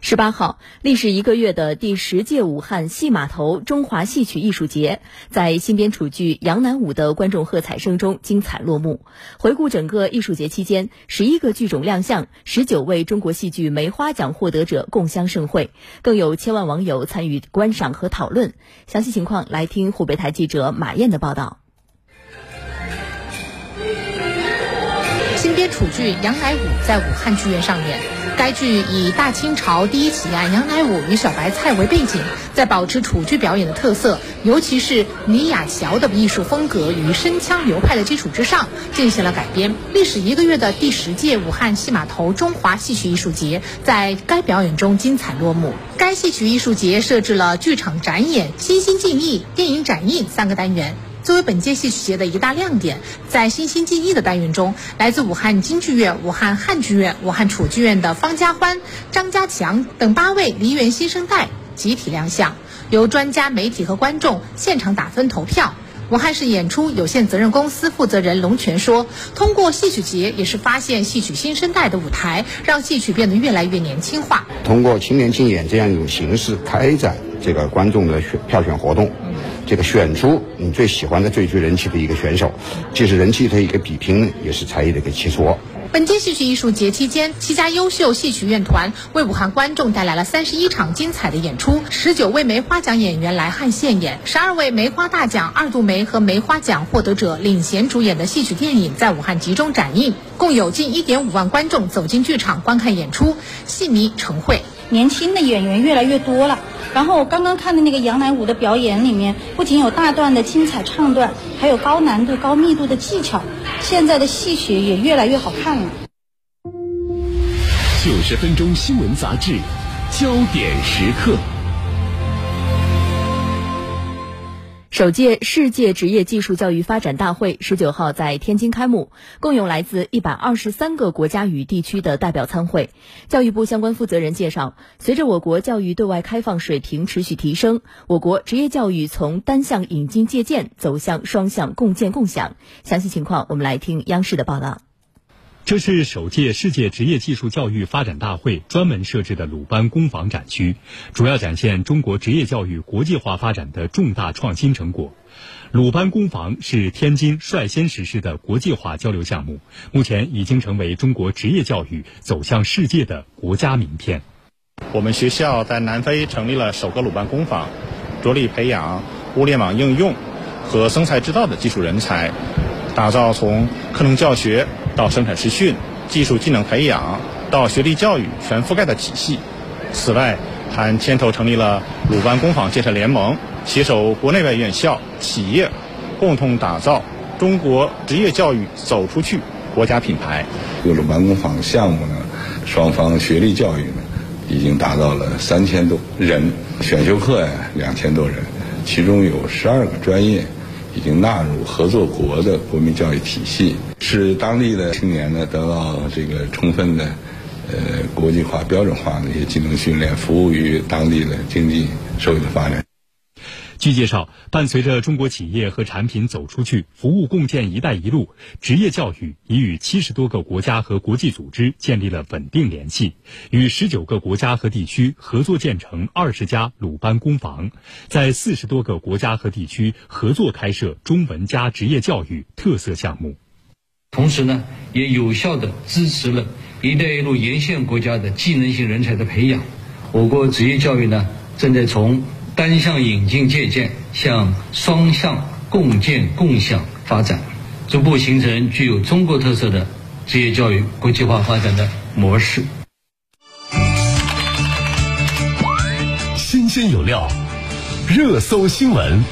十八号，历时一个月的第十届武汉戏码头中华戏曲艺术节，在新编楚剧《杨乃武》的观众喝彩声中精彩落幕。回顾整个艺术节期间，十一个剧种亮相，十九位中国戏剧梅花奖获得者共襄盛会，更有千万网友参与观赏和讨论。详细情况，来听湖北台记者马燕的报道。编楚剧《杨乃武》在武汉剧院上演。该剧以大清朝第一奇案杨乃武与小白菜为背景，在保持楚剧表演的特色，尤其是李雅乔的艺术风格与声腔流派的基础之上，进行了改编。历时一个月的第十届武汉戏码头中华戏曲艺术节在该表演中精彩落幕。该戏曲艺术节设置了剧场展演、新兴竞艺、电影展映三个单元。作为本届戏曲节的一大亮点，在新兴技艺的单元中，来自武汉京剧院、武汉汉剧院、武汉楚剧院的方家欢、张家强等八位梨园新生代集体亮相，由专家、媒体和观众现场打分投票。武汉市演出有限责任公司负责人龙泉说：“通过戏曲节，也是发现戏曲新生代的舞台，让戏曲变得越来越年轻化。通过青年竞演这样一种形式开展这个观众的选票选活动。”这个选出你最喜欢的、最具人气的一个选手，既是人气的一个比拼，也是才艺的一个切磋。本届戏曲艺术节期间，七家优秀戏曲院团为武汉观众带来了三十一场精彩的演出，十九位梅花奖演员来汉献演，十二位梅花大奖、二度梅和梅花奖获得者领衔主演的戏曲电影在武汉集中展映，共有近一点五万观众走进剧场观看演出，戏迷成会。年轻的演员越来越多了。然后我刚刚看的那个杨乃武的表演里面，不仅有大段的精彩唱段，还有高难度、高密度的技巧。现在的戏曲也越来越好看了。九十分钟新闻杂志，焦点时刻。首届世界职业技术教育发展大会十九号在天津开幕，共有来自一百二十三个国家与地区的代表参会。教育部相关负责人介绍，随着我国教育对外开放水平持续提升，我国职业教育从单向引进借鉴走向双向共建共享。详细情况，我们来听央视的报道。这是首届世界职业技术教育发展大会专门设置的鲁班工坊展区，主要展现中国职业教育国际化发展的重大创新成果。鲁班工坊是天津率先实施的国际化交流项目，目前已经成为中国职业教育走向世界的国家名片。我们学校在南非成立了首个鲁班工坊，着力培养物联网应用和生财之道的技术人才，打造从课程教学。到生产实训、技术技能培养到学历教育全覆盖的体系。此外，还牵头成立了鲁班工坊建设联盟，携手国内外院校、企业，共同打造中国职业教育走出去国家品牌。这个鲁班工坊项目呢，双方学历教育呢，已经达到了三千多人，选修课呀两千多人，其中有十二个专业。已经纳入合作国的国民教育体系，使当地的青年呢得到这个充分的，呃，国际化、标准化的一些技能训练，服务于当地的经济社会的发展。据介绍，伴随着中国企业和产品走出去，服务共建“一带一路”，职业教育已与七十多个国家和国际组织建立了稳定联系，与十九个国家和地区合作建成二十家鲁班工坊，在四十多个国家和地区合作开设中文加职业教育特色项目。同时呢，也有效的支持了“一带一路”沿线国家的技能型人才的培养。我国职业教育呢，正在从单向引进借鉴向双向共建共享发展，逐步形成具有中国特色的职业教育国际化发展的模式。新鲜有料，热搜新闻。